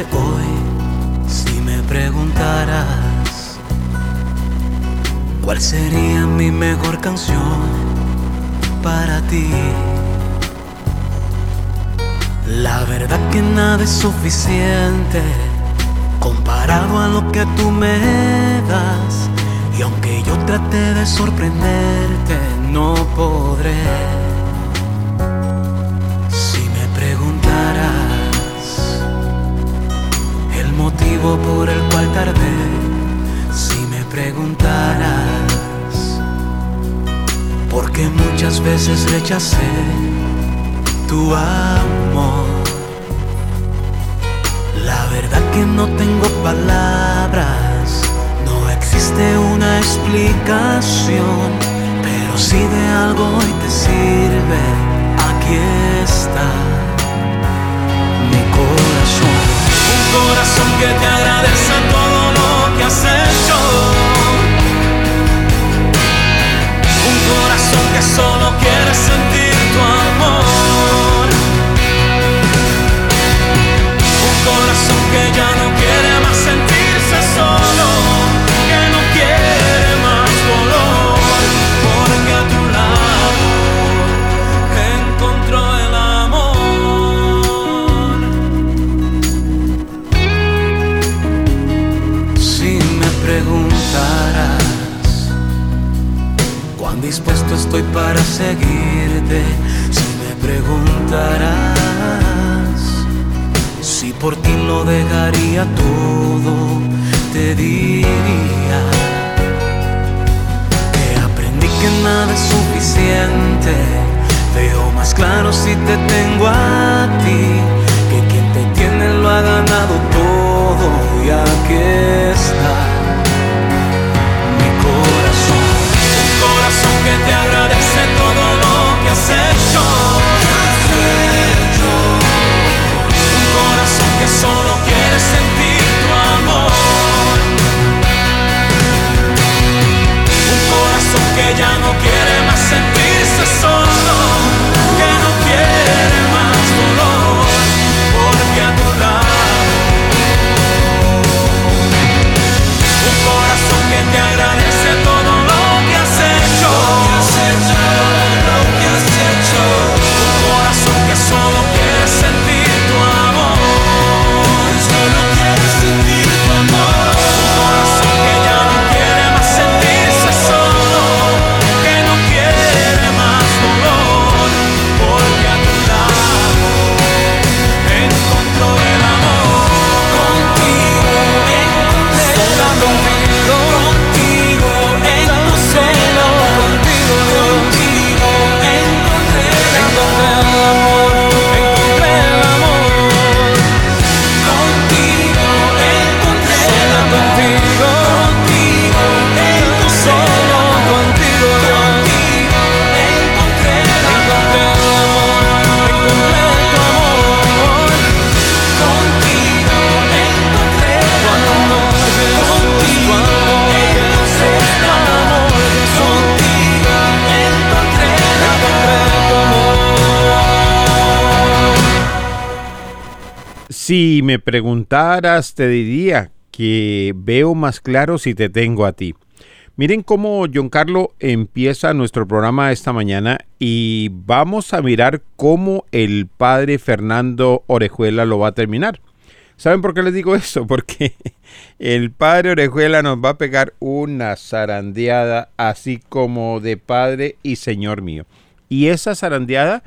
hoy si me preguntaras cuál sería mi mejor canción para ti. La verdad que nada es suficiente comparado a lo que tú me das. Y aunque yo trate de sorprenderte, no podré. Por el cual tardé, si me preguntaras, porque muchas veces rechacé tu amor. La verdad que no tengo palabras, no existe una explicación, pero si de algo hoy te sirve, aquí está corazón que te agradece todo lo que has hecho. Un corazón que solo quiere sentir tu amor. Un corazón que ya no quiere más sentirse solo. Si me preguntaras, te diría que veo más claro si te tengo a ti. Miren cómo John Carlos empieza nuestro programa esta mañana y vamos a mirar cómo el padre Fernando Orejuela lo va a terminar. ¿Saben por qué les digo eso? Porque el padre Orejuela nos va a pegar una zarandeada así como de padre y señor mío. Y esa zarandeada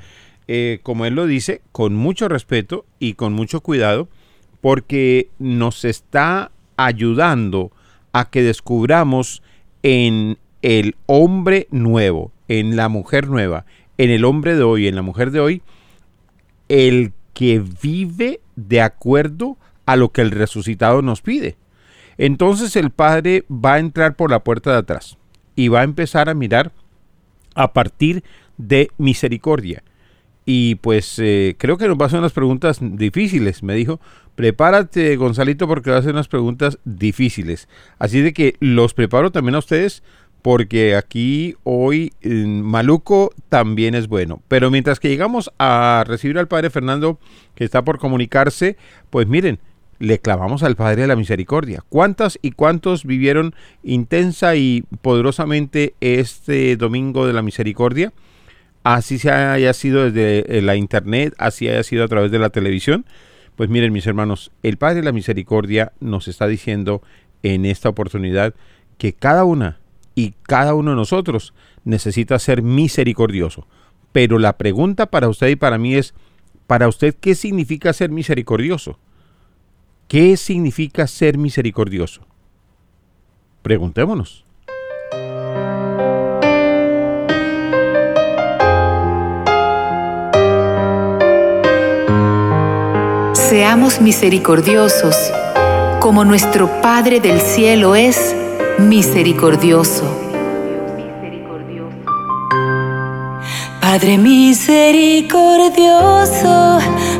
eh, como él lo dice, con mucho respeto y con mucho cuidado, porque nos está ayudando a que descubramos en el hombre nuevo, en la mujer nueva, en el hombre de hoy, en la mujer de hoy, el que vive de acuerdo a lo que el resucitado nos pide. Entonces el Padre va a entrar por la puerta de atrás y va a empezar a mirar a partir de misericordia y pues eh, creo que nos va a hacer unas preguntas difíciles. Me dijo, prepárate Gonzalito porque va a hacer unas preguntas difíciles. Así de que los preparo también a ustedes porque aquí hoy Maluco también es bueno. Pero mientras que llegamos a recibir al Padre Fernando que está por comunicarse, pues miren, le clavamos al Padre de la Misericordia. ¿Cuántas y cuántos vivieron intensa y poderosamente este Domingo de la Misericordia? Así se haya sido desde eh, la internet, así haya sido a través de la televisión. Pues miren mis hermanos, el Padre de la Misericordia nos está diciendo en esta oportunidad que cada una y cada uno de nosotros necesita ser misericordioso. Pero la pregunta para usted y para mí es, para usted, ¿qué significa ser misericordioso? ¿Qué significa ser misericordioso? Preguntémonos. Seamos misericordiosos como nuestro Padre del Cielo es misericordioso. Padre misericordioso,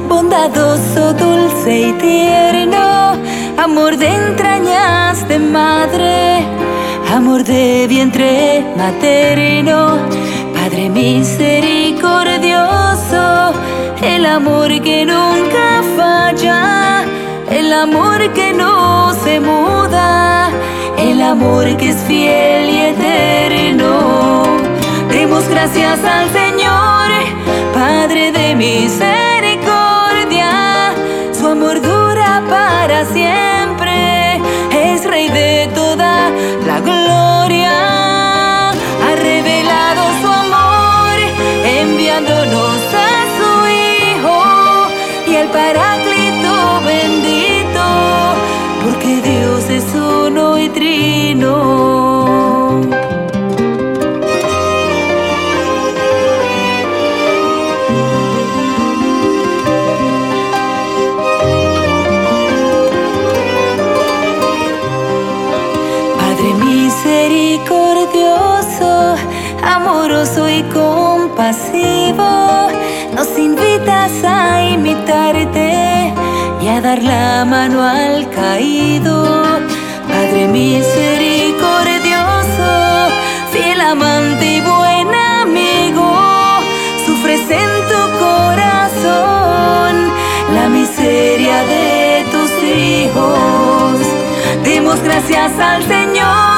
bondadoso, dulce y tierno, amor de entrañas de madre, amor de vientre materno, Padre misericordioso, el amor que nunca falla el amor que no se muda, el amor que es fiel y eterno. Demos gracias al Señor, Padre de misericordia, su amor dura para siempre, es Rey de toda la gloria, Es uno y trino. Dar la mano al caído. Padre misericordioso, fiel amante y buen amigo, sufres en tu corazón la miseria de tus hijos. Demos gracias al Señor,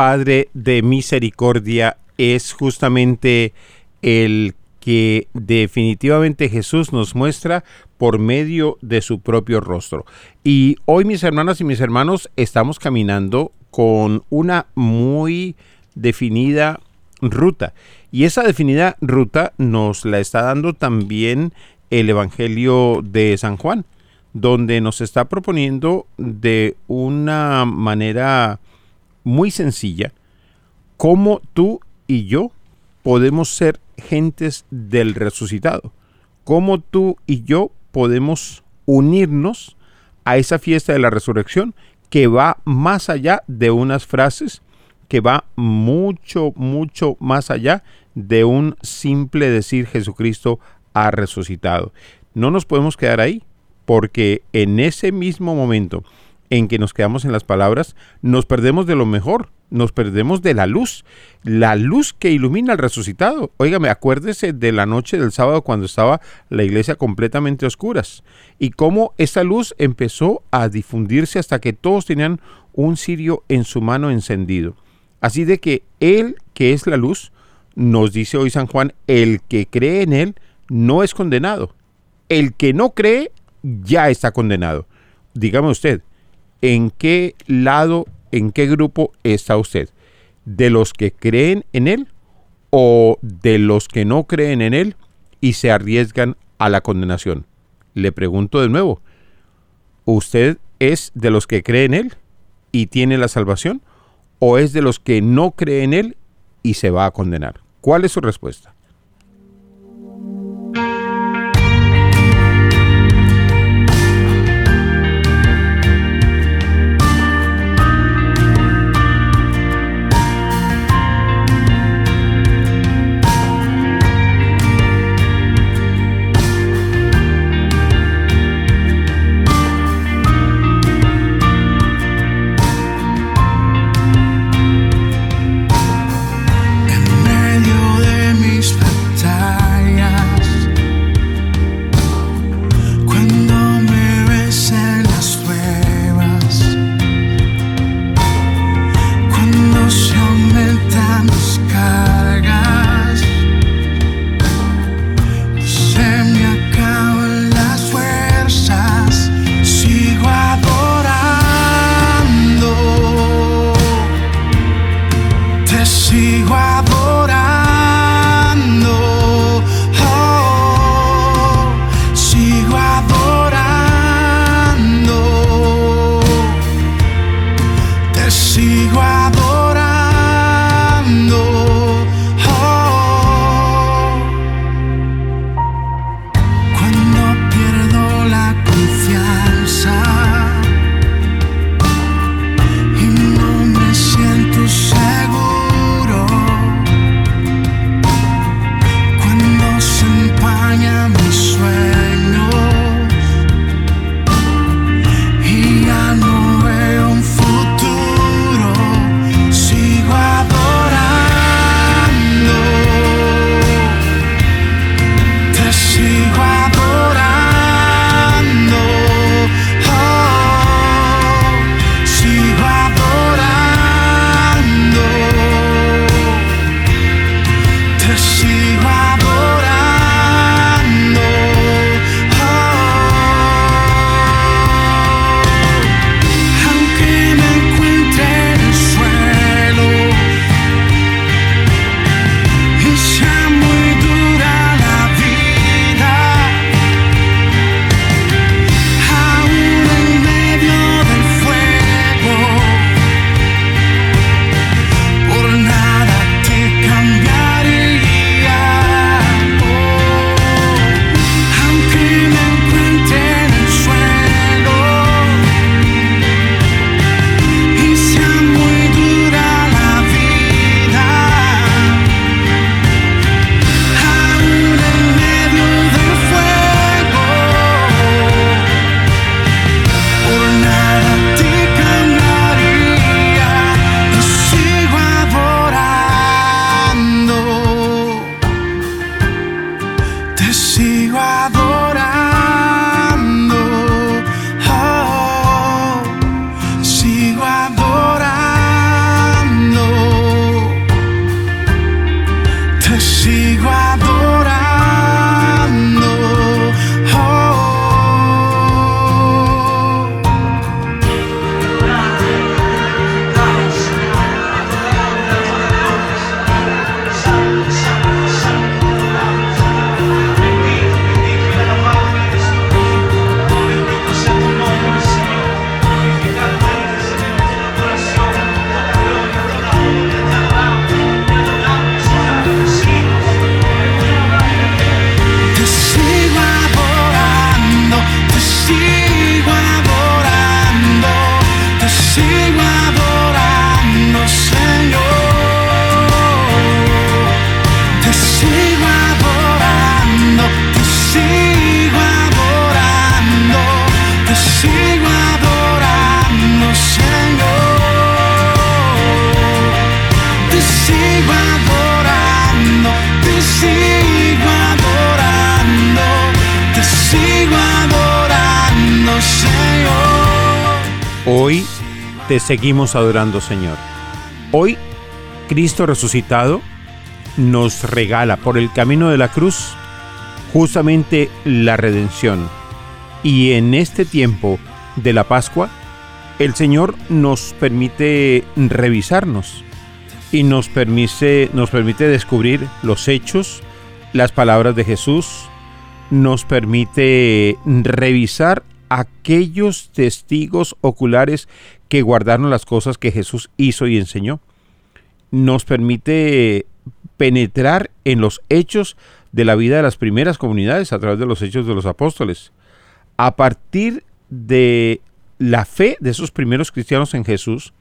Padre de misericordia es justamente el que definitivamente Jesús nos muestra por medio de su propio rostro. Y hoy mis hermanas y mis hermanos estamos caminando con una muy definida ruta. Y esa definida ruta nos la está dando también el Evangelio de San Juan, donde nos está proponiendo de una manera muy sencilla cómo tú y yo podemos ser gentes del resucitado, cómo tú y yo podemos unirnos a esa fiesta de la resurrección que va más allá de unas frases, que va mucho, mucho más allá de un simple decir Jesucristo ha resucitado. No nos podemos quedar ahí, porque en ese mismo momento en que nos quedamos en las palabras, nos perdemos de lo mejor, nos perdemos de la luz, la luz que ilumina al resucitado. Óigame, acuérdese de la noche del sábado cuando estaba la iglesia completamente a oscuras y cómo esa luz empezó a difundirse hasta que todos tenían un cirio en su mano encendido. Así de que Él, que es la luz, nos dice hoy San Juan, el que cree en Él no es condenado. El que no cree ya está condenado. Dígame usted, ¿en qué lado en qué grupo está usted. ¿De los que creen en Él o de los que no creen en Él y se arriesgan a la condenación? Le pregunto de nuevo, ¿usted es de los que creen en Él y tiene la salvación o es de los que no creen en Él y se va a condenar? ¿Cuál es su respuesta? Seguimos adorando, Señor. Hoy, Cristo resucitado nos regala por el camino de la cruz justamente la redención. Y en este tiempo de la Pascua, el Señor nos permite revisarnos y nos permite, nos permite descubrir los hechos, las palabras de Jesús, nos permite revisar aquellos testigos oculares que guardaron las cosas que Jesús hizo y enseñó. Nos permite penetrar en los hechos de la vida de las primeras comunidades a través de los hechos de los apóstoles. A partir de la fe de esos primeros cristianos en Jesús,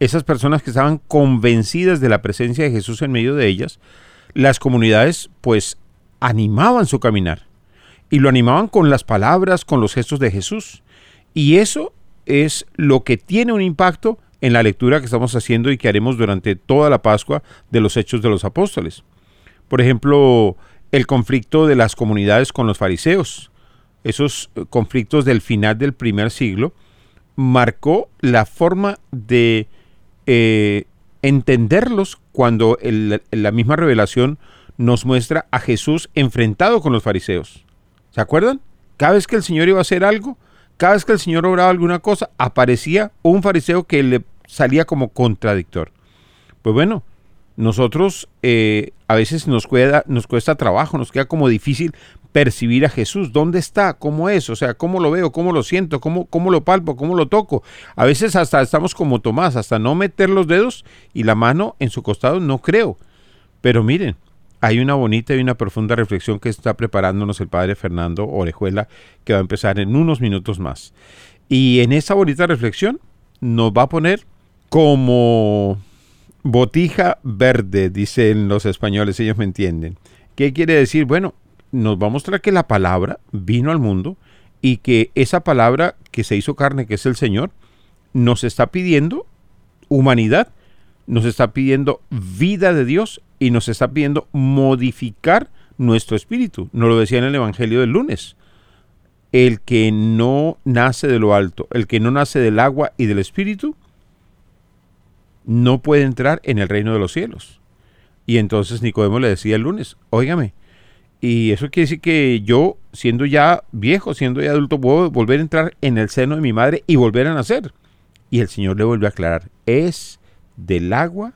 esas personas que estaban convencidas de la presencia de Jesús en medio de ellas, las comunidades pues animaban su caminar y lo animaban con las palabras, con los gestos de Jesús. Y eso es lo que tiene un impacto en la lectura que estamos haciendo y que haremos durante toda la Pascua de los Hechos de los Apóstoles. Por ejemplo, el conflicto de las comunidades con los fariseos. Esos conflictos del final del primer siglo marcó la forma de eh, entenderlos cuando la misma revelación nos muestra a Jesús enfrentado con los fariseos. ¿Se acuerdan? Cada vez que el Señor iba a hacer algo, cada vez que el Señor obraba alguna cosa, aparecía un fariseo que le salía como contradictor. Pues bueno, nosotros eh, a veces nos cuesta, nos cuesta trabajo, nos queda como difícil percibir a Jesús. ¿Dónde está? ¿Cómo es? O sea, ¿cómo lo veo? ¿Cómo lo siento? ¿Cómo, cómo lo palpo? ¿Cómo lo toco? A veces hasta estamos como Tomás, hasta no meter los dedos y la mano en su costado, no creo. Pero miren, hay una bonita y una profunda reflexión que está preparándonos el padre Fernando Orejuela, que va a empezar en unos minutos más. Y en esa bonita reflexión nos va a poner como botija verde, dicen los españoles, ellos me entienden. ¿Qué quiere decir? Bueno, nos va a mostrar que la palabra vino al mundo y que esa palabra que se hizo carne, que es el Señor, nos está pidiendo humanidad, nos está pidiendo vida de Dios y nos está pidiendo modificar nuestro espíritu. Nos lo decía en el Evangelio del lunes. El que no nace de lo alto, el que no nace del agua y del espíritu, no puede entrar en el reino de los cielos. Y entonces Nicodemo le decía el lunes, óigame, y eso quiere decir que yo, siendo ya viejo, siendo ya adulto, puedo volver a entrar en el seno de mi madre y volver a nacer. Y el Señor le volvió a aclarar, es del agua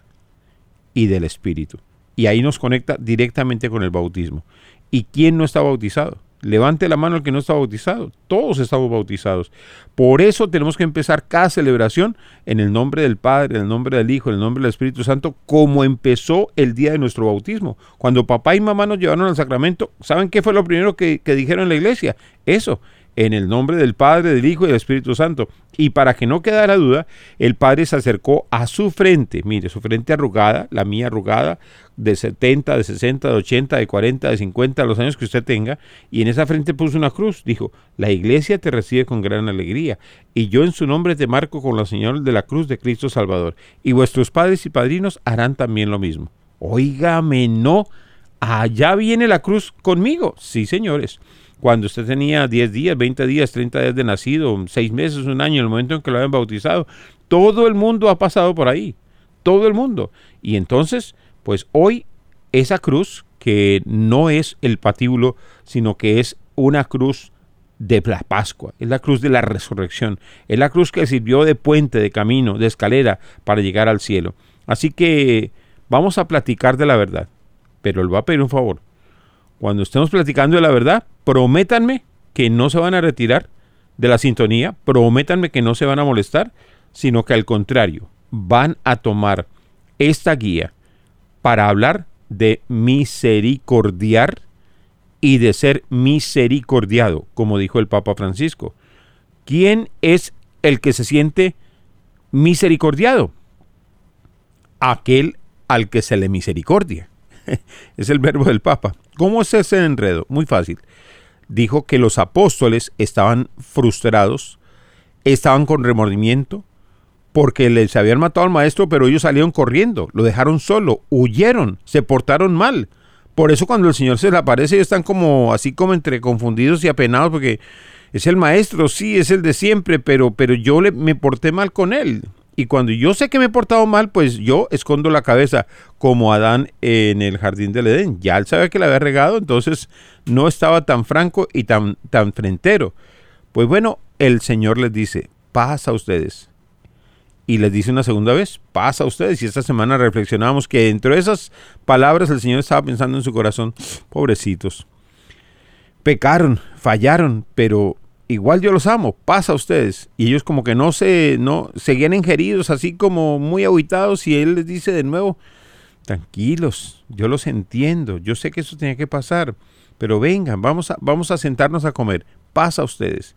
y del espíritu. Y ahí nos conecta directamente con el bautismo. ¿Y quién no está bautizado? Levante la mano el que no está bautizado. Todos estamos bautizados. Por eso tenemos que empezar cada celebración en el nombre del Padre, en el nombre del Hijo, en el nombre del Espíritu Santo, como empezó el día de nuestro bautismo. Cuando papá y mamá nos llevaron al sacramento, ¿saben qué fue lo primero que, que dijeron en la iglesia? Eso, en el nombre del Padre, del Hijo y del Espíritu Santo. Y para que no quedara duda, el Padre se acercó a su frente, mire, su frente arrugada, la mía arrugada, de 70, de 60, de 80, de 40, de 50, los años que usted tenga, y en esa frente puso una cruz. Dijo, la iglesia te recibe con gran alegría, y yo en su nombre te marco con la señal de la cruz de Cristo Salvador, y vuestros padres y padrinos harán también lo mismo. Óigame, no, allá viene la cruz conmigo. Sí, señores cuando usted tenía 10 días, 20 días, 30 días de nacido, 6 meses, un año, el momento en que lo habían bautizado, todo el mundo ha pasado por ahí, todo el mundo. Y entonces, pues hoy esa cruz, que no es el patíbulo, sino que es una cruz de la Pascua, es la cruz de la resurrección, es la cruz que sirvió de puente, de camino, de escalera para llegar al cielo. Así que vamos a platicar de la verdad, pero le voy a pedir un favor cuando estemos platicando de la verdad, prométanme que no se van a retirar de la sintonía, prométanme que no se van a molestar, sino que al contrario, van a tomar esta guía para hablar de misericordiar y de ser misericordiado, como dijo el Papa Francisco. ¿Quién es el que se siente misericordiado? Aquel al que se le misericordia. es el verbo del Papa. ¿Cómo es ese enredo? Muy fácil. Dijo que los apóstoles estaban frustrados, estaban con remordimiento, porque les habían matado al maestro, pero ellos salieron corriendo, lo dejaron solo, huyeron, se portaron mal, Por eso cuando el Señor se le aparece, ellos están como así como entre confundidos y apenados porque es el maestro, sí, es el de siempre, pero, pero yo le, me porté mal con él. Y cuando yo sé que me he portado mal, pues yo escondo la cabeza como Adán en el jardín del Edén. Ya él sabía que le había regado, entonces no estaba tan franco y tan, tan frentero. Pues bueno, el Señor les dice, pasa a ustedes. Y les dice una segunda vez, pasa a ustedes. Y esta semana reflexionamos que dentro de esas palabras el Señor estaba pensando en su corazón, pobrecitos. Pecaron, fallaron, pero igual yo los amo, pasa a ustedes. Y ellos como que no se, no, seguían ingeridos, así como muy aguitados, y él les dice de nuevo, tranquilos, yo los entiendo, yo sé que eso tenía que pasar, pero vengan, vamos a, vamos a sentarnos a comer, pasa a ustedes.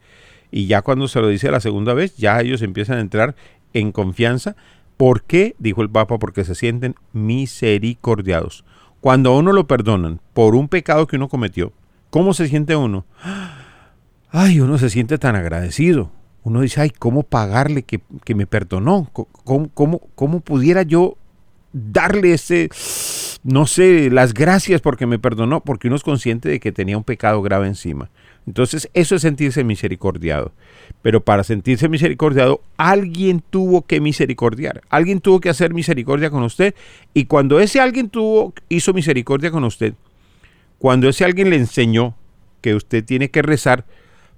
Y ya cuando se lo dice la segunda vez, ya ellos empiezan a entrar en confianza. ¿Por qué? Dijo el Papa, porque se sienten misericordiados. Cuando a uno lo perdonan por un pecado que uno cometió, ¿cómo se siente uno? ay, uno se siente tan agradecido. Uno dice, ay, ¿cómo pagarle que, me perdonó? ¿Cómo, cómo, cómo pudiera yo darle ese, no sé, las gracias porque me perdonó? Porque uno es consciente de que tenía un pecado grave encima. Entonces, eso es sentirse misericordiado. Pero para sentirse misericordiado, alguien tuvo que misericordiar. Alguien tuvo que hacer misericordia con usted. Y cuando ese alguien tuvo, hizo misericordia con usted, cuando ese alguien le enseñó que usted tiene que rezar,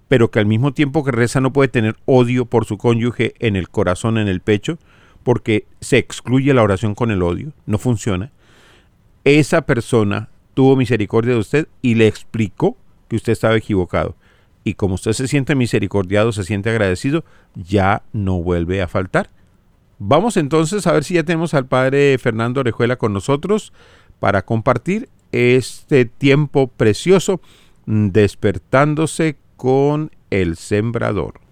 pero que al mismo tiempo que reza no puede tener odio por su cónyuge en el corazón, en el pecho, porque se excluye la oración con el odio, no funciona. Esa persona tuvo misericordia de usted y le explicó usted estaba equivocado. Y como usted se siente misericordiado, se siente agradecido, ya no vuelve a faltar. Vamos entonces a ver si ya tenemos al padre Fernando Orejuela con nosotros para compartir este tiempo precioso mm, despertándose con el sembrador.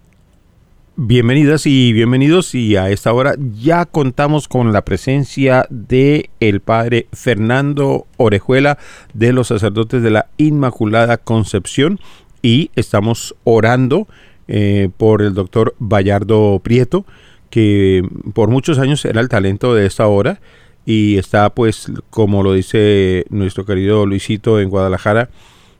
Bienvenidas y bienvenidos y a esta hora ya contamos con la presencia de el padre Fernando Orejuela de los sacerdotes de la Inmaculada Concepción y estamos orando eh, por el doctor Bayardo Prieto que por muchos años era el talento de esta hora y está pues como lo dice nuestro querido Luisito en Guadalajara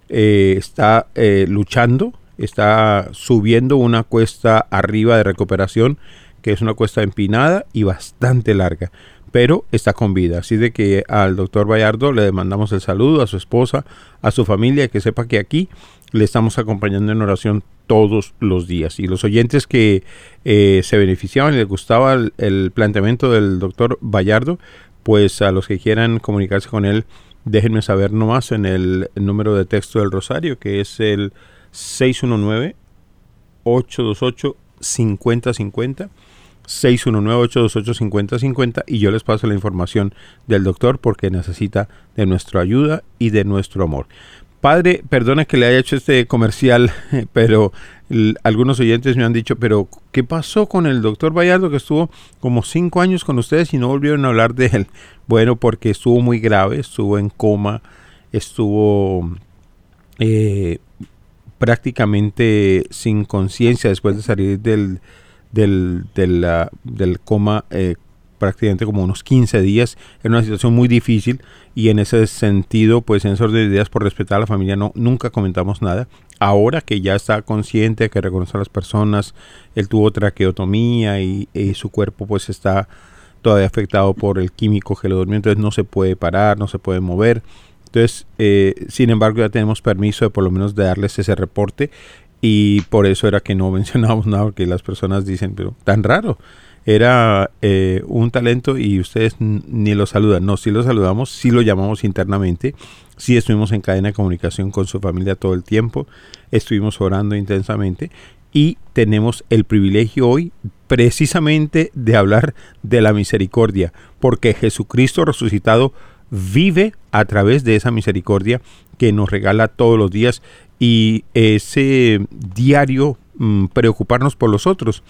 eh, está eh, luchando, está subiendo una cuesta arriba de recuperación, que es una cuesta empinada y bastante larga, pero está con vida. Así de que al doctor Bayardo le mandamos el saludo a su esposa, a su familia, que sepa que aquí le estamos acompañando en oración todos los días. Y los oyentes que eh, se beneficiaban y les gustaba el, el planteamiento del doctor Bayardo, pues a los que quieran comunicarse con él, déjenme saber nomás en el número de texto del Rosario, que es el 619-828-5050. 619-828-5050 y yo les paso la información del doctor porque necesita de nuestra ayuda y de nuestro amor. Padre, perdona que le haya hecho este comercial, pero algunos oyentes me han dicho, pero ¿qué pasó con el doctor Bayardo que estuvo como cinco años con ustedes y no volvieron a hablar de él? Bueno, porque estuvo muy grave, estuvo en coma, estuvo eh, prácticamente sin conciencia después de salir del, del, del, coma eh, prácticamente como unos 15 días. Era una situación muy difícil y en ese sentido, pues en ese orden de ideas, por respetar a la familia, no, nunca comentamos nada. Ahora que ya está consciente, que reconoce a las personas, él tuvo traqueotomía y, su cuerpo pues está todavía afectado por el químico que lo durmió, entonces no se puede parar, no se puede mover. Entonces, eh, sin embargo, ya tenemos permiso de por lo menos de darles ese reporte y por eso era que no mencionábamos nada, porque las personas dicen, pero tan raro, era eh, un talento y ustedes ni lo saludan. No, sí lo saludamos, sí lo llamamos internamente, sí estuvimos en cadena de comunicación con su familia todo el tiempo, estuvimos orando intensamente y tenemos el privilegio hoy precisamente de hablar de la misericordia, porque Jesucristo resucitado vive a través de esa misericordia que nos regala todos los días y ese diario mm, preocuparnos por los otros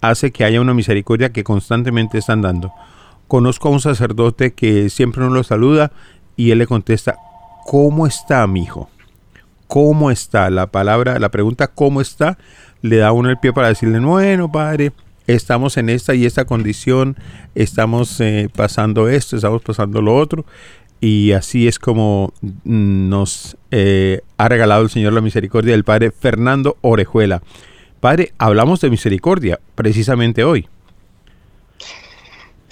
hace que haya una misericordia que constantemente están dando. Conozco a un sacerdote que siempre nos lo saluda y él le contesta, ¿cómo está mi hijo? ¿Cómo está? La palabra, la pregunta ¿cómo está? le da uno el pie para decirle, bueno, padre, estamos en esta y esta condición, estamos eh, pasando esto, estamos pasando lo otro. y así es como nos eh, ha regalado el Señor la misericordia del Padre Fernando Orejuela. Padre, hablamos de misericordia precisamente hoy.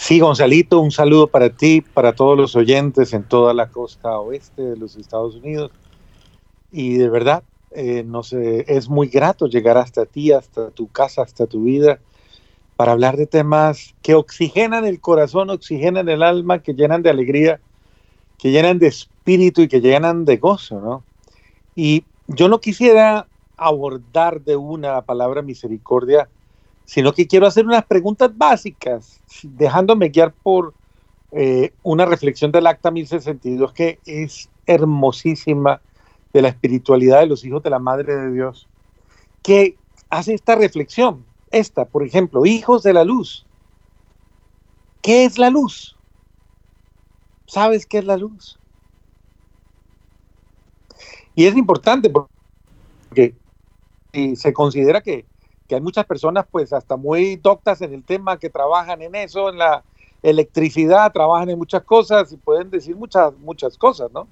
Sí, Gonzalito, un saludo para ti, para todos los oyentes en toda la costa oeste de los Estados Unidos. Y de verdad, eh, no sé, es muy grato llegar hasta ti, hasta tu casa, hasta tu vida, para hablar de temas que oxigenan el corazón, oxigenan el alma, que llenan de alegría, que llenan de espíritu y que llenan de gozo, ¿no? Y yo no quisiera abordar de una palabra misericordia, sino que quiero hacer unas preguntas básicas, dejándome guiar por eh, una reflexión del Acta 1062 que es hermosísima de la espiritualidad de los hijos de la Madre de Dios, que hace esta reflexión, esta, por ejemplo, hijos de la luz. ¿Qué es la luz? ¿Sabes qué es la luz? Y es importante porque y se considera que, hay muchas personas pues hasta muy doctas en el tema que trabajan en eso, en la electricidad, trabajan en muchas cosas y pueden decir muchas, muchas cosas, ¿no?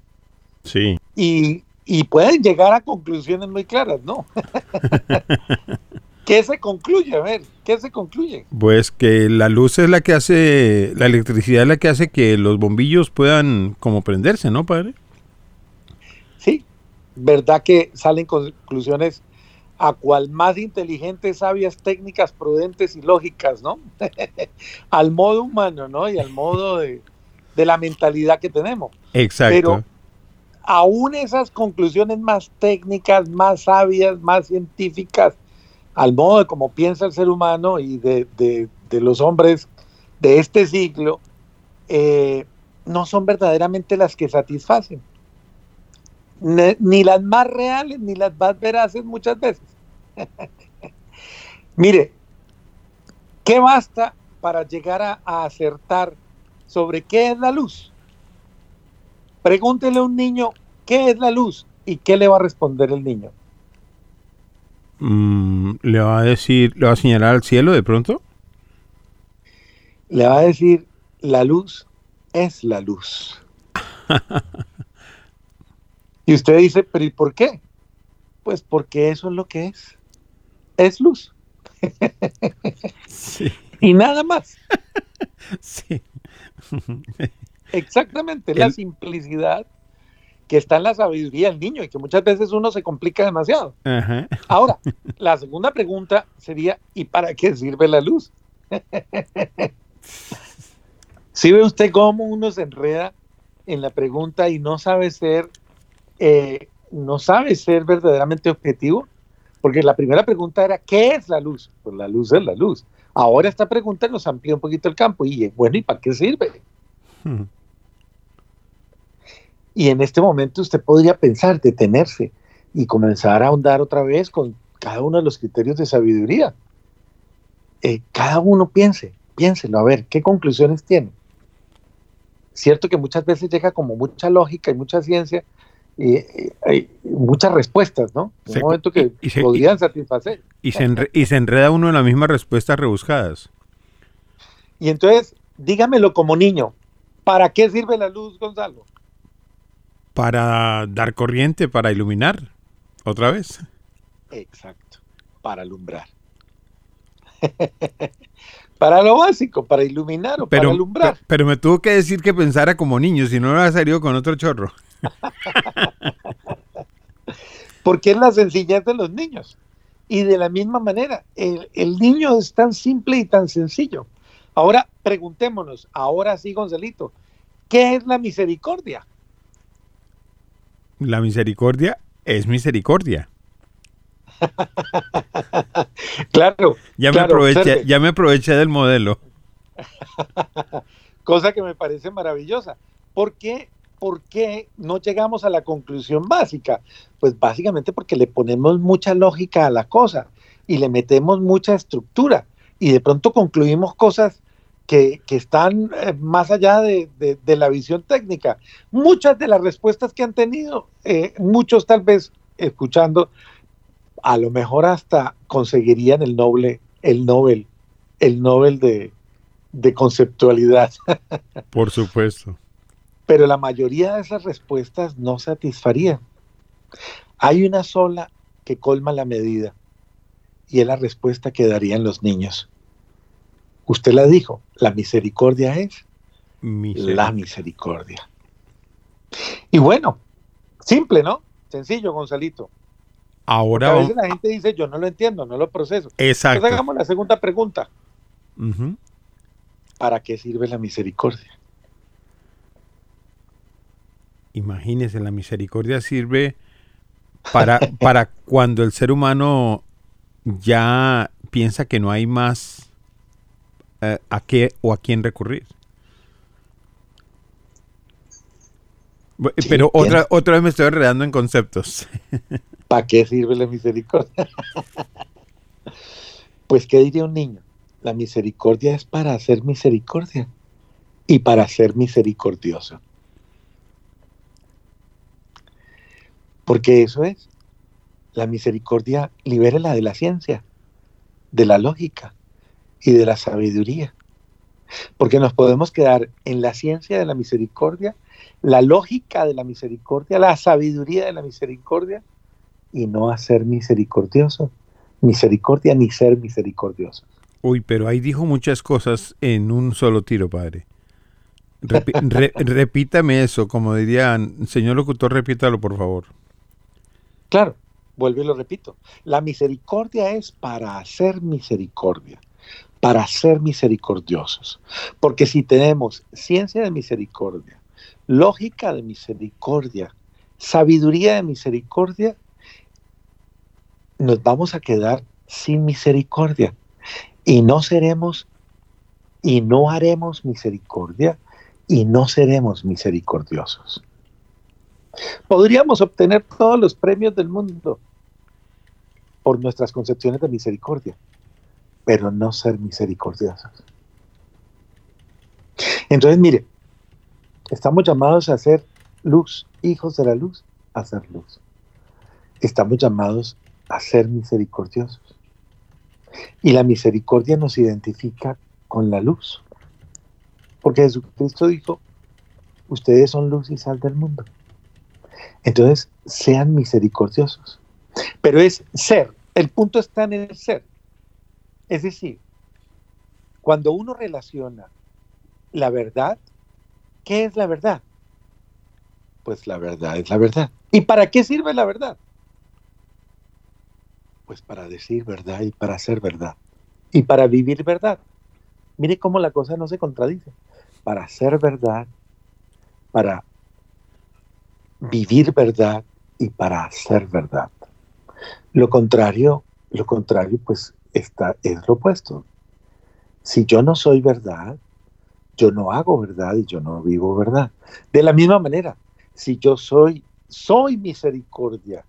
Sí. Y, y pueden llegar a conclusiones muy claras, ¿no? ¿Qué se concluye? A ver, ¿qué se concluye? Pues que la luz es la que hace, la electricidad es la que hace que los bombillos puedan como prenderse, ¿no, padre? Sí, verdad que salen conclusiones a cual más inteligentes, sabias, técnicas, prudentes y lógicas, ¿no? al modo humano, ¿no? Y al modo de, la mentalidad que tenemos. Exacto. Pero aún esas conclusiones más técnicas, más sabias, más científicas, al modo de cómo piensa el ser humano y de, los hombres de este siglo, eh, no son verdaderamente las que satisfacen ni las más reales ni las más veraces muchas veces. Mire, ¿qué basta para llegar a, acertar sobre qué es la luz? Pregúntele a un niño qué es la luz y qué le va a responder el niño. Mm, ¿Le va a decir, le va a señalar al cielo de pronto? Le va a decir, la luz es la luz. Y usted dice, pero ¿y por qué? Pues porque eso es lo que es. Es luz. Y nada más. Sí. Exactamente, la simplicidad que está en la sabiduría del niño y que muchas veces uno se complica demasiado. Ahora, la segunda pregunta sería, ¿y para qué sirve la luz? Si ve usted cómo uno se enreda en la pregunta y no sabe ser eh, no sabe ser verdaderamente objetivo, porque la primera pregunta era, ¿qué es la luz? Pues la luz es la luz. Ahora esta pregunta nos amplía un poquito el campo y bueno, ¿y para qué sirve? Hmm. Y en este momento usted podría pensar, detenerse y comenzar a ahondar otra vez con cada uno de los criterios de sabiduría. Eh, cada uno piense, piénselo, a ver, ¿qué conclusiones tiene? Cierto que muchas veces llega como mucha lógica y mucha ciencia, y, hay muchas respuestas, ¿no? Un momento que podrían satisfacer. Y se, y se enreda uno en las mismas respuestas rebuscadas. Y entonces, dígamelo como niño, ¿para qué sirve la luz, Gonzalo? Para dar corriente, para iluminar, otra vez. Exacto, para alumbrar. para lo básico, para iluminar o para alumbrar. Pero, me tuvo que decir que pensara como niño, si no me hubiera salido con otro chorro. Porque es la sencillez de los niños. Y de la misma manera, el, niño es tan simple y tan sencillo. Ahora preguntémonos, ahora sí, Gonzalito, ¿qué es la misericordia? La misericordia es misericordia. claro. Ya, me aproveché, ya me aproveché del modelo. Cosa que me parece maravillosa. Porque ¿por qué no llegamos a la conclusión básica? Pues básicamente porque le ponemos mucha lógica a la cosa y le metemos mucha estructura y de pronto concluimos cosas que, están eh, más allá de, la visión técnica. Muchas de las respuestas que han tenido, eh, muchos tal vez escuchando, a lo mejor hasta conseguirían el Nobel, el Nobel, el Nobel de, de conceptualidad. Por supuesto Pero la mayoría de esas respuestas no satisfarían. Hay una sola que colma la medida y es la respuesta que darían los niños. Usted la dijo, la misericordia es la misericordia. Y bueno, simple, ¿no? Sencillo, Gonzalito. Ahora. a veces la gente dice, yo no lo entiendo, no lo proceso. Exacto. Entonces hagamos la segunda pregunta. ¿Para qué sirve la misericordia? Imagínese, la misericordia sirve para, para cuando el ser humano ya piensa que no hay más eh, a qué o a quién recurrir. Pero otra, otra vez me estoy enredando en conceptos. ¿Para qué sirve la misericordia? pues, ¿qué diría un niño? La misericordia es para hacer misericordia y para ser misericordioso. Porque eso es. La misericordia libérela de la ciencia, de la lógica y de la sabiduría. Porque nos podemos quedar en la ciencia de la misericordia, la lógica de la misericordia, la sabiduría de la misericordia y no hacer misericordioso. Misericordia ni ser misericordioso. Uy, pero ahí dijo muchas cosas en un solo tiro, padre. repítame eso, como dirían, señor locutor, repítalo por favor. Claro, vuelvo y lo repito. La misericordia es para hacer misericordia, para ser misericordiosos. Porque si tenemos ciencia de misericordia, lógica de misericordia, sabiduría de misericordia, nos vamos a quedar sin misericordia y no seremos y no haremos misericordia y no seremos misericordiosos. Podríamos obtener todos los premios del mundo por nuestras concepciones de misericordia, pero no ser misericordiosos. Entonces, mire, estamos llamados a ser luz, hijos de la luz, a ser luz. Estamos llamados a ser misericordiosos. Y la misericordia nos identifica con la luz. Porque Jesucristo dijo, ustedes son luz y sal del mundo. Entonces, sean misericordiosos. Pero es ser, el punto está en el ser. Es decir, cuando uno relaciona la verdad, ¿qué es la verdad? Pues la verdad es la verdad. ¿Y para qué sirve la verdad? Pues para decir verdad y para hacer verdad. Y para vivir verdad. Mire cómo la cosa no se contradice. Para hacer verdad, para vivir verdad y para hacer verdad. Lo contrario, lo contrario, pues está, es lo opuesto. Si yo no soy verdad, yo no hago verdad y yo no vivo verdad. De la misma manera, si yo soy, soy misericordia,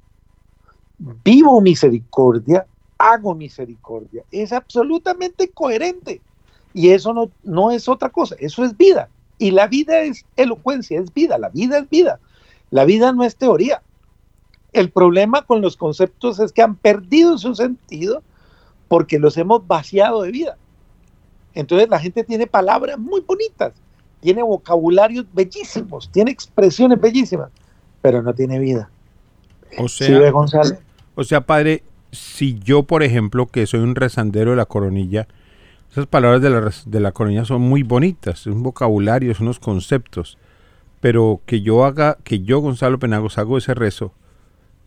vivo misericordia, hago misericordia. Es absolutamente coherente. Y eso no, no es otra cosa, eso es vida. Y la vida es elocuencia, es vida, la vida es vida. La vida no es teoría. El problema con los conceptos es que han perdido su sentido porque los hemos vaciado de vida. Entonces la gente tiene palabras muy bonitas, tiene vocabularios bellísimos, tiene expresiones bellísimas, pero no tiene vida. O sea, González? O sea, padre, si yo, por ejemplo, que soy un rezandero de la coronilla, esas palabras de la, de la coronilla son muy bonitas, es un vocabulario, son unos conceptos pero que yo haga, que yo, Gonzalo Penagos, hago ese rezo,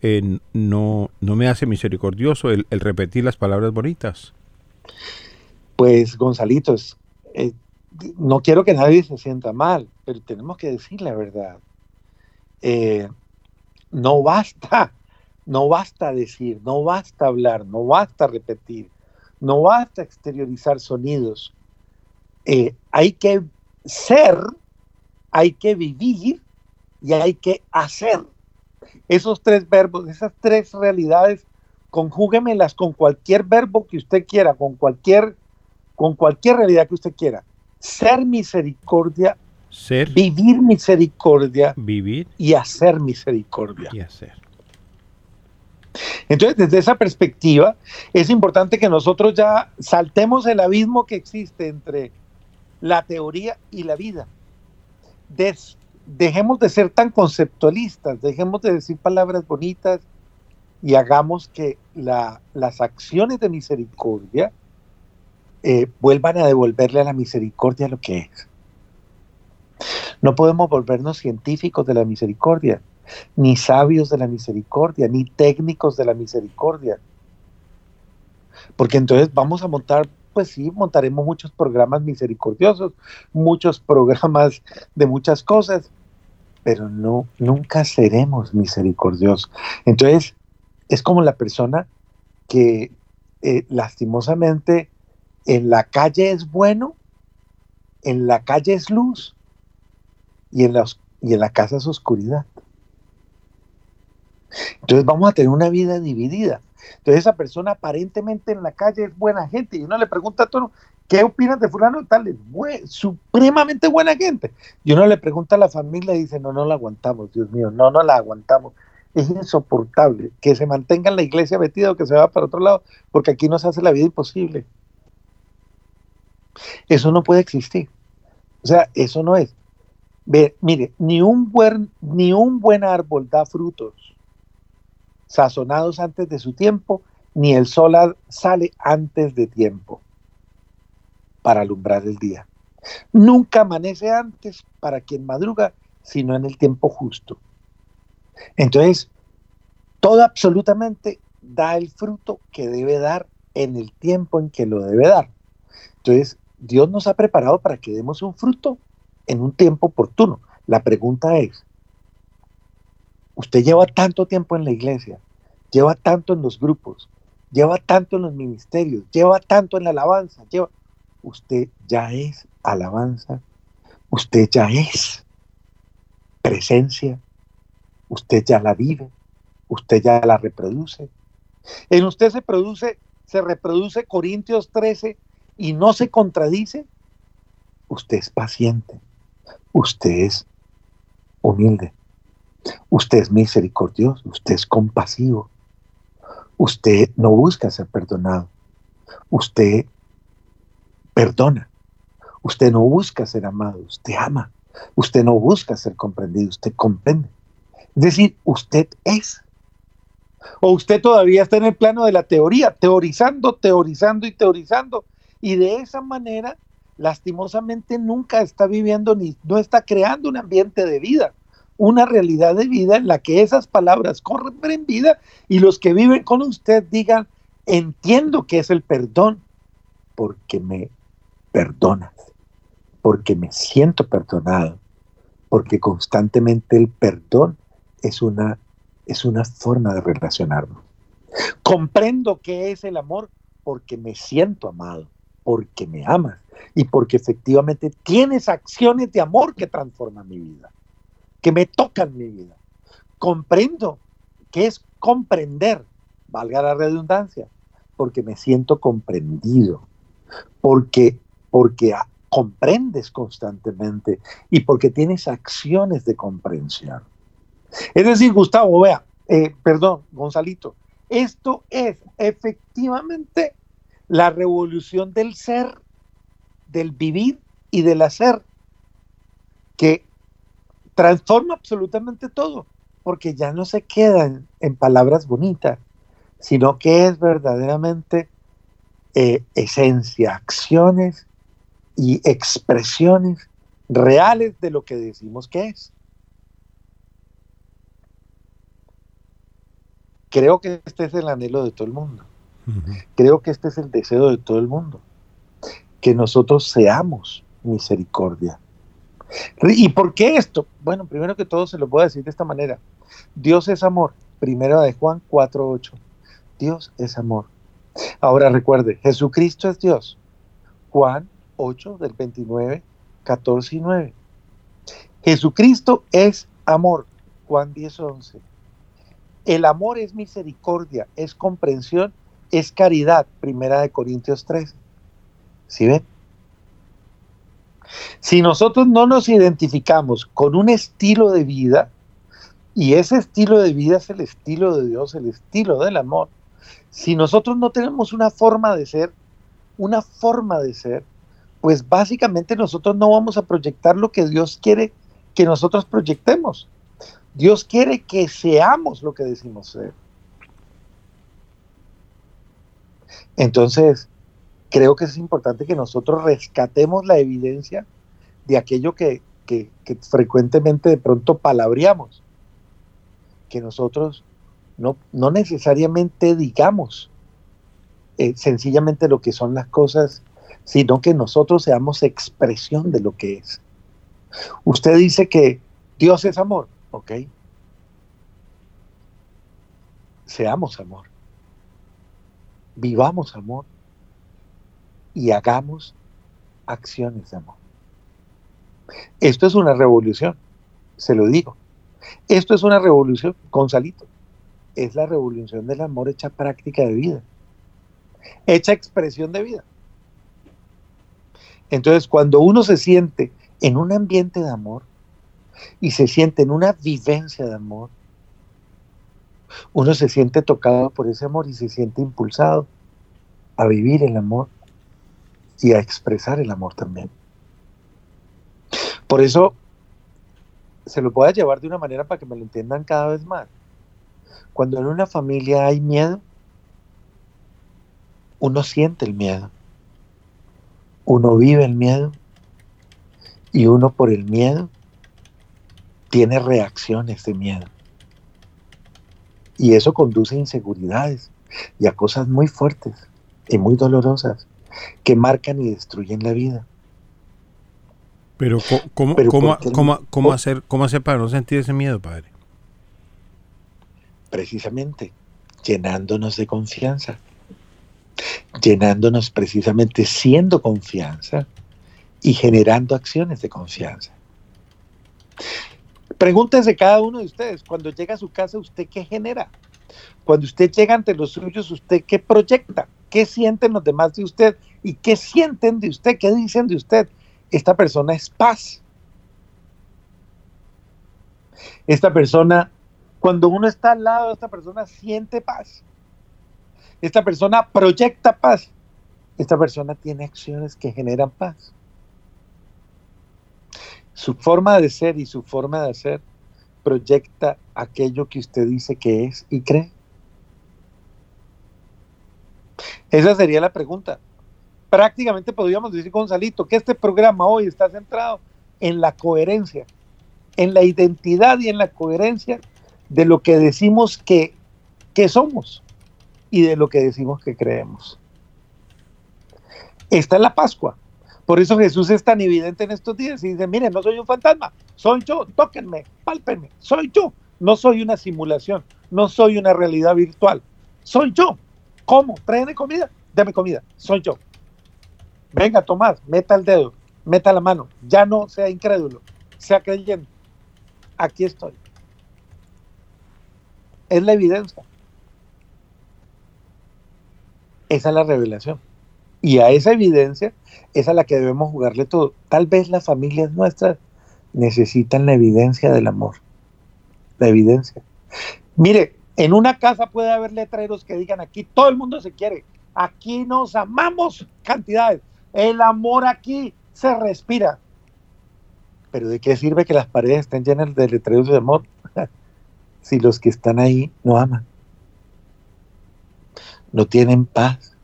eh, no, no me hace misericordioso el, repetir las palabras bonitas. Pues, Gonzalitos, eh, no quiero que nadie se sienta mal, pero tenemos que decir la verdad. Eh, no basta, no basta decir, no basta hablar, no basta repetir, no basta exteriorizar sonidos. hay que ser hay que vivir y hay que hacer. Esos tres verbos, esas tres realidades, conjúguemelas con cualquier verbo que usted quiera, con cualquier, con cualquier realidad que usted quiera. Ser misericordia, ser, vivir misericordia, vivir y hacer misericordia. Y hacer. Entonces, desde esa perspectiva, es importante que nosotros ya saltemos el abismo que existe entre la teoría y la vida dejemos de ser tan conceptualistas, dejemos de decir palabras bonitas y hagamos que las acciones de misericordia eh, vuelvan a devolverle a la misericordia lo que es. No podemos volvernos científicos de la misericordia, ni sabios de la misericordia, ni técnicos de la misericordia. Porque entonces vamos a montar, pues sí, montaremos muchos programas misericordiosos, muchos programas de muchas cosas, pero no, nunca seremos misericordiosos. Entonces, es como la persona que eh, lastimosamente en la calle es bueno, en la calle es luz y en la, y en la casa es oscuridad. Entonces vamos a tener una vida dividida. Entonces esa persona aparentemente en la calle es buena gente y uno le pregunta a todo, ¿qué opinas de fulano tal? Es supremamente buena gente. Y uno le pregunta a la familia y dice, no, no la aguantamos, Dios mío, no, no la aguantamos. Es insoportable que se mantenga en la iglesia metido o que se va para otro lado, porque aquí nos hace la vida imposible. Eso no puede existir. O sea, eso no es. Ve, mire, ni un, buen, ni un buen árbol da frutos sazonados antes de su tiempo, ni el sol sale antes de tiempo para alumbrar el día. Nunca amanece antes para quien madruga, sino en el tiempo justo. Entonces, todo absolutamente da el fruto que debe dar en el tiempo en que lo debe dar. Entonces, Dios nos ha preparado para que demos un fruto en un tiempo oportuno. La pregunta es, usted lleva tanto tiempo en la iglesia, lleva tanto en los grupos, lleva tanto en los ministerios, lleva tanto en la alabanza, lleva... Usted ya es alabanza, usted ya es presencia, usted ya la vive, usted ya la reproduce. En usted se produce, se reproduce Corintios 13 y no se contradice. Usted es paciente, usted es humilde, usted es misericordioso, usted es compasivo, usted no busca ser perdonado, usted perdona, usted no busca ser amado, usted ama, usted no busca ser comprendido, usted comprende. Es decir, usted es. O usted todavía está en el plano de la teoría, teorizando, teorizando y teorizando. Y de esa manera, lastimosamente, nunca está viviendo ni no está creando un ambiente de vida, una realidad de vida en la que esas palabras corren en vida y los que viven con usted digan, entiendo que es el perdón, porque me perdonas, porque me siento perdonado, porque constantemente el perdón es una, es una forma de relacionarnos. Comprendo que es el amor porque me siento amado, porque me amas y porque efectivamente tienes acciones de amor que transforman mi vida, que me tocan mi vida. Comprendo que es comprender, valga la redundancia, porque me siento comprendido, porque, porque comprendes constantemente y porque tienes acciones de comprensión. Es decir, Gustavo, vea, eh, perdón, Gonzalito, esto es efectivamente la revolución del ser, del vivir y del hacer, que transforma absolutamente todo, porque ya no se quedan en palabras bonitas, sino que es verdaderamente eh, esencia, acciones y expresiones reales de lo que decimos que es. Creo que este es el anhelo de todo el mundo. Creo que este es el deseo de todo el mundo. Que nosotros seamos misericordia. ¿Y por qué esto? Bueno, primero que todo se lo puedo decir de esta manera. Dios es amor. Primero de Juan 4.8. Dios es amor. Ahora recuerde, Jesucristo es Dios. Juan 8 del 29, 14 y 9. Jesucristo es amor. Juan 10, 11. El amor es misericordia, es comprensión, es caridad. Primera de Corintios 13. ¿Sí ven? Si nosotros no nos identificamos con un estilo de vida, y ese estilo de vida es el estilo de Dios, el estilo del amor, si nosotros no tenemos una forma de ser, una forma de ser, pues básicamente nosotros no vamos a proyectar lo que Dios quiere que nosotros proyectemos. Dios quiere que seamos lo que decimos ser. Entonces, creo que es importante que nosotros rescatemos la evidencia de aquello que, frecuentemente de pronto palabreamos. Que nosotros no, no necesariamente digamos eh, sencillamente lo que son las cosas, sino que nosotros seamos expresión de lo que es. Usted dice que Dios es amor, ¿ok? Seamos amor. Vivamos amor. Y hagamos acciones de amor. Esto es una revolución, se lo digo. Esto es una revolución, Gonzalito. Es la revolución del amor hecha práctica de vida. Hecha expresión de vida. Entonces, cuando uno se siente en un ambiente de amor y se siente en una vivencia de amor, uno se siente tocado por ese amor y se siente impulsado a vivir el amor y a expresar el amor también. Por eso se lo voy a llevar de una manera para que me lo entiendan cada vez más. Cuando en una familia hay miedo, uno siente el miedo, uno vive el miedo y uno por el miedo tiene reacciones de miedo. Y eso conduce a inseguridades y a cosas muy fuertes y muy dolorosas que marcan y destruyen la vida. Pero ¿cómo, cómo, hacer, ¿cómo hacer para no sentir ese miedo, padre? Precisamente, llenándonos de confianza. Llenándonos precisamente siendo confianza y generando acciones de confianza. Pregúntense cada uno de ustedes, cuando llega a su casa, ¿usted qué genera? Cuando usted llega ante los suyos, ¿usted qué proyecta? ¿Qué sienten los demás de usted? ¿Y qué sienten de usted? ¿Qué dicen de usted? Esta persona es paz. Esta persona, cuando uno está al lado de esta persona, siente paz. Esta persona proyecta paz. Esta persona tiene acciones que generan paz. Su forma de ser y su forma de hacer proyecta aquello que usted dice que es y cree. Esa sería la pregunta. Prácticamente podríamos decir, Gonzalito, que este programa hoy está centrado en la coherencia, en la identidad y en la coherencia de lo que decimos que, que somos y de lo que decimos que creemos. Esta es la Pascua. Por eso Jesús es tan evidente en estos días y dice, miren, no soy un fantasma, soy yo, tóquenme, pálpenme, soy yo. No soy una simulación, no soy una realidad virtual, soy yo. ¿Cómo? Tráeme comida, dame comida, soy yo. Venga, Tomás, meta el dedo, meta la mano, ya no sea incrédulo, sea creyente. Aquí estoy. Es la evidencia. Esa es la revelación. Y a esa evidencia es a la que debemos jugarle todo. Tal vez las familias nuestras necesitan la evidencia del amor. La evidencia. Mire, en una casa puede haber letreros que digan aquí todo el mundo se quiere, aquí nos amamos cantidades, el amor aquí se respira. Pero ¿de qué sirve que las paredes estén llenas de letreros de amor si los que están ahí no aman? No tienen paz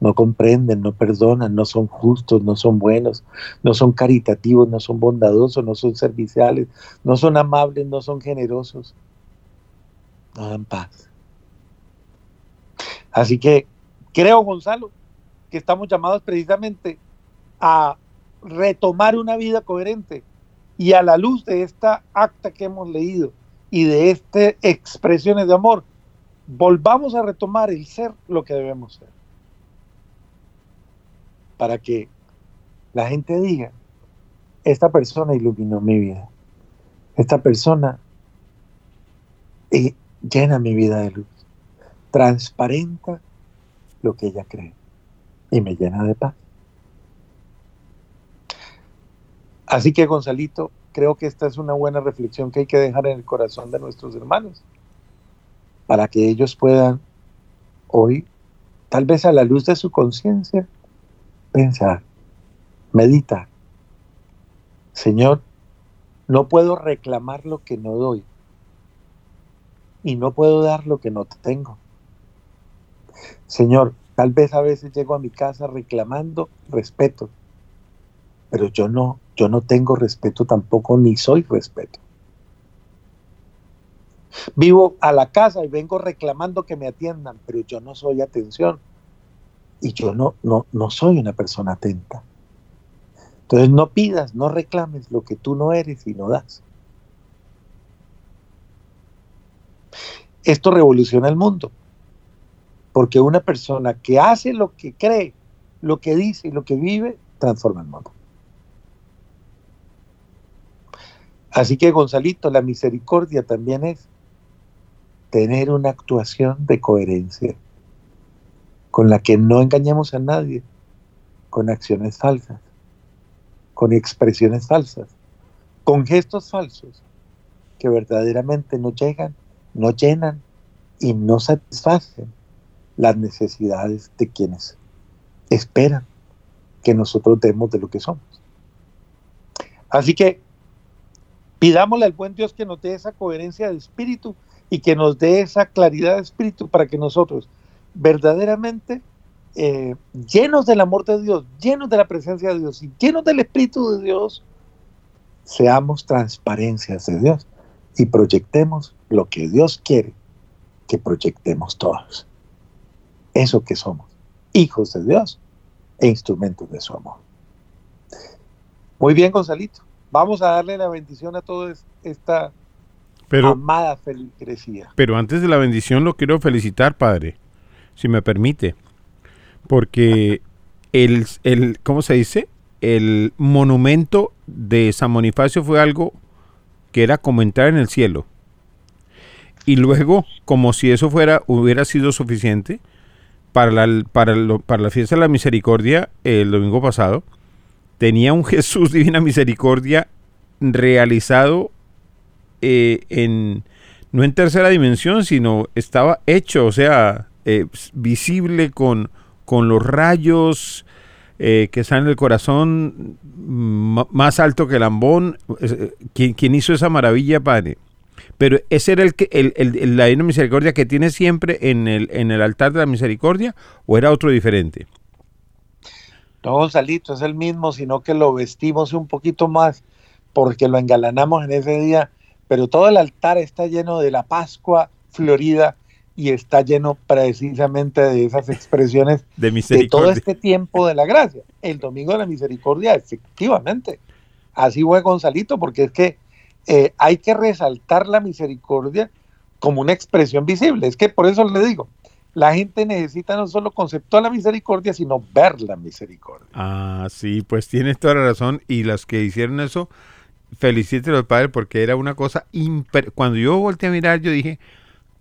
no comprenden, no perdonan, no son justos, no son buenos, no son caritativos, no son bondadosos, no son serviciales, no son amables, no son generosos, paz. Así que creo, Gonzalo, que estamos llamados precisamente a retomar una vida coherente y a la luz de esta acta que hemos leído y de estas expresiones de amor, volvamos a retomar el ser lo que debemos ser para que la gente diga, esta persona iluminó mi vida, esta persona eh, llena mi vida de luz, transparenta lo que ella cree y me llena de paz. Así que Gonzalito, creo que esta es una buena reflexión que hay que dejar en el corazón de nuestros hermanos, para que ellos puedan hoy, tal vez a la luz de su conciencia, pensar, medita. Señor, No puedo reclamar lo que no doy. Y no puedo dar lo que no tengo. Señor, tal vez a veces llego a mi casa reclamando respeto, pero yo no, yo no tengo respeto tampoco, ni soy respeto. Vivo a la casa y vengo reclamando que me atiendan, pero yo no soy atención. Y yo no, no, no soy una persona atenta. Entonces no pidas, no reclames lo que tú no eres y no das. Esto revoluciona el mundo. Porque una persona que hace lo que cree, lo que dice y lo que vive, transforma el mundo. Así que Gonzalito, la misericordia también es tener una actuación de coherencia, con la que no engañemos a nadie, con acciones falsas, con expresiones falsas, con gestos falsos que verdaderamente no llegan, no llenan y no satisfacen las necesidades de quienes esperan que nosotros demos de lo que somos. Así que pidámosle al buen Dios que nos dé esa coherencia de espíritu y que nos dé esa claridad de espíritu para que nosotros verdaderamente eh, llenos del amor de Dios, llenos de la presencia de Dios y llenos del Espíritu de Dios, seamos transparencias de Dios y proyectemos lo que Dios quiere que proyectemos todos. Eso que somos, hijos de Dios e instrumentos de su amor. Muy bien, Gonzalito. Vamos a darle la bendición a toda esta pero, amada feligresía. Pero antes de la bendición lo quiero felicitar, Padre, si me permite, porque el, el ¿cómo se dice? El monumento de San Bonifacio fue algo que era como entrar en el cielo. Y luego, como si eso fuera, hubiera sido suficiente, para la, para, para la fiesta de la misericordia, el domingo pasado, tenía un Jesús Divina Misericordia realizado eh, en, no en tercera dimensión, sino estaba hecho, o sea, eh, visible con, con los rayos eh, que salen del corazón más alto que el ambón. ¿Quién, hizo esa maravilla, Padre? Pero ese era el, que, el, el, la Misericordia que tiene siempre en el, en el altar de la misericordia, o era otro diferente? No, Gonzalito, es el mismo, sino que lo vestimos un poquito más porque lo engalanamos en ese día pero todo el altar está lleno de la Pascua florida y está lleno precisamente de esas expresiones de, todo este tiempo de la gracia. El domingo de la misericordia, efectivamente. Así fue Gonzalito, porque es que eh, hay que resaltar la misericordia como una expresión visible. Es que por eso le digo, la gente necesita no solo conceptuar la misericordia, sino ver la misericordia. Ah, sí, pues tienes toda la razón. Y los que hicieron eso, felicítelo al padre porque era una cosa imper cuando yo volteé a mirar yo dije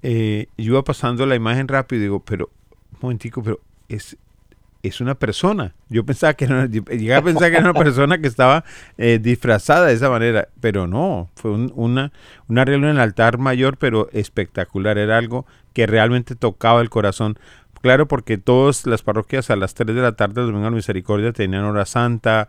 eh, yo iba pasando la imagen rápido y digo pero un momentico pero es es una persona. Yo pensaba que era llegué a pensar que era una persona que estaba eh, disfrazada de esa manera pero no fue un, una un arreglo en el altar mayor pero espectacular. Era algo que realmente tocaba el corazón. Claro porque todas las parroquias a las 3 de la tarde del domingo de misericordia tenían hora santa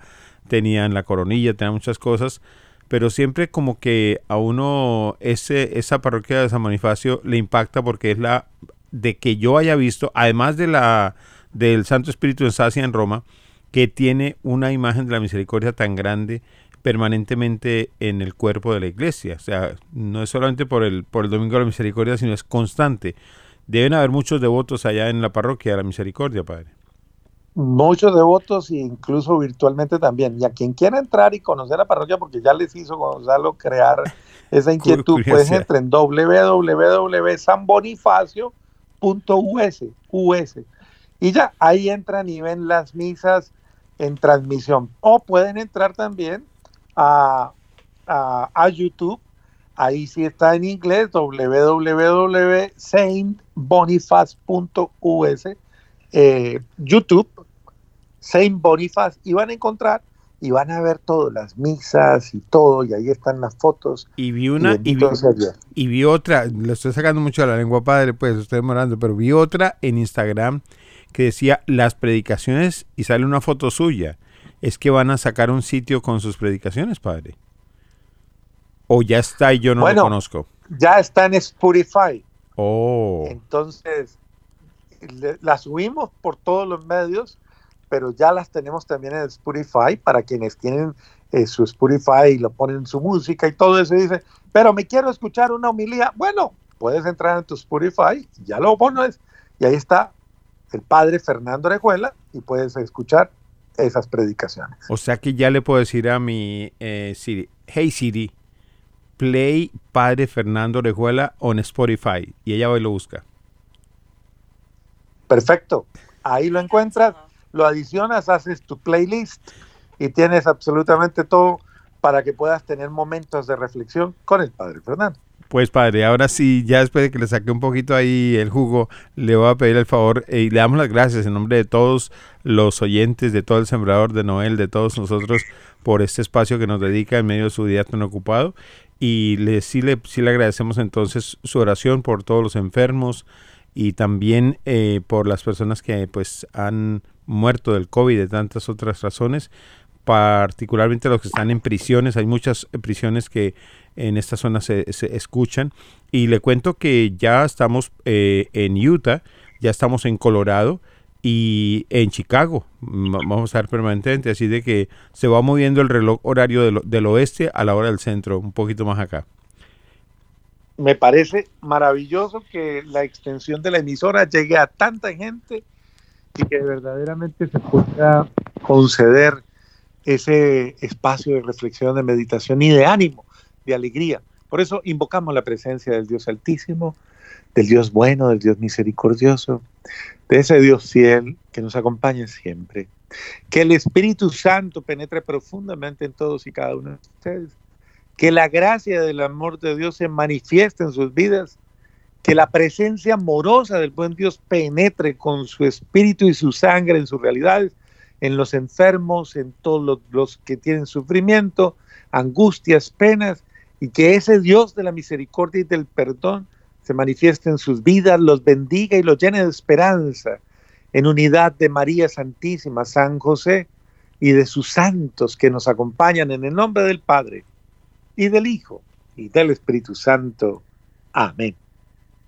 tenían la coronilla tenían muchas cosas pero siempre como que a uno ese, esa parroquia de San Bonifacio le impacta porque es la de que yo haya visto, además de la del Santo Espíritu en Sacia en Roma, que tiene una imagen de la misericordia tan grande permanentemente en el cuerpo de la iglesia. O sea, no es solamente por el, por el Domingo de la Misericordia, sino es constante. Deben haber muchos devotos allá en la parroquia de la Misericordia, Padre muchos devotos e incluso virtualmente también. Y a quien quiera entrar y conocer la parroquia, porque ya les hizo Gonzalo crear esa inquietud, pueden entrar en www.sanbonifacio.us US. Y ya ahí entran y ven las misas en transmisión. O pueden entrar también a, a, YouTube. Ahí sí está en inglés, www.saintboniface.us. Eh, YouTube Saint Boniface y van a encontrar y van a ver todo, las misas y todo, y ahí están las fotos. Y vi una, y, vi, otra, lo estoy sacando mucho a la lengua padre, pues estoy demorando, pero vi otra en Instagram que decía las predicaciones y sale una foto suya. Es que van a sacar un sitio con sus predicaciones, padre. ¿O ya está y yo no lo conozco? Ya está en Spotify. Oh. Entonces, la subimos por todos los medios, pero ya las tenemos también en Spotify para quienes tienen eh, su Spotify y lo ponen su música y todo eso y dicen, pero me quiero escuchar una homilía. Bueno, puedes entrar en tu Spotify, ya lo pones y ahí está el padre Fernando Orejuela y puedes escuchar esas predicaciones. O sea que ya le puedo decir a mi eh, Siri, hey Siri, play padre Fernando Orejuela on Spotify y ella hoy lo busca. Perfecto, ahí lo encuentras, lo adicionas, haces tu playlist y tienes absolutamente todo para que puedas tener momentos de reflexión con el Padre Fernando. Pues padre, ahora sí, ya después de que le saqué un poquito ahí el jugo, le voy a pedir el favor eh, y le damos las gracias en nombre de todos los oyentes, de todo el sembrador de Noel, de todos nosotros, por este espacio que nos dedica en medio de su día tan ocupado. Y le, sí, le, sí le agradecemos entonces su oración por todos los enfermos y también eh, por las personas que pues han muerto del COVID de tantas otras razones particularmente los que están en prisiones. Hay muchas prisiones que en esta zona se, escuchan. Y le cuento que ya estamos eh, en Utah, ya estamos en Colorado y en Chicago. Vamos a estar permanentemente, así de que se va moviendo el reloj horario del oeste a la hora del centro, un poquito más acá. Me parece maravilloso que la extensión de la emisora llegue a tanta gente y que verdaderamente se pueda conceder ese espacio de reflexión, de meditación y de ánimo, de alegría. Por eso invocamos la presencia del Dios Altísimo, del Dios bueno, del Dios misericordioso, de ese Dios fiel que nos acompaña siempre. Que el Espíritu Santo penetre profundamente en todos y cada uno de ustedes. Que la gracia del amor de Dios se manifieste en sus vidas. Que la presencia amorosa del buen Dios penetre con su espíritu y su sangre en sus realidades en los enfermos, en todos los, que tienen sufrimiento, angustias, penas, y que ese Dios de la misericordia y del perdón se manifieste en sus vidas, los bendiga y los llene de esperanza, en unidad de María Santísima, San José y de sus santos que nos acompañan en el nombre del Padre y del Hijo y del Espíritu Santo. Amén.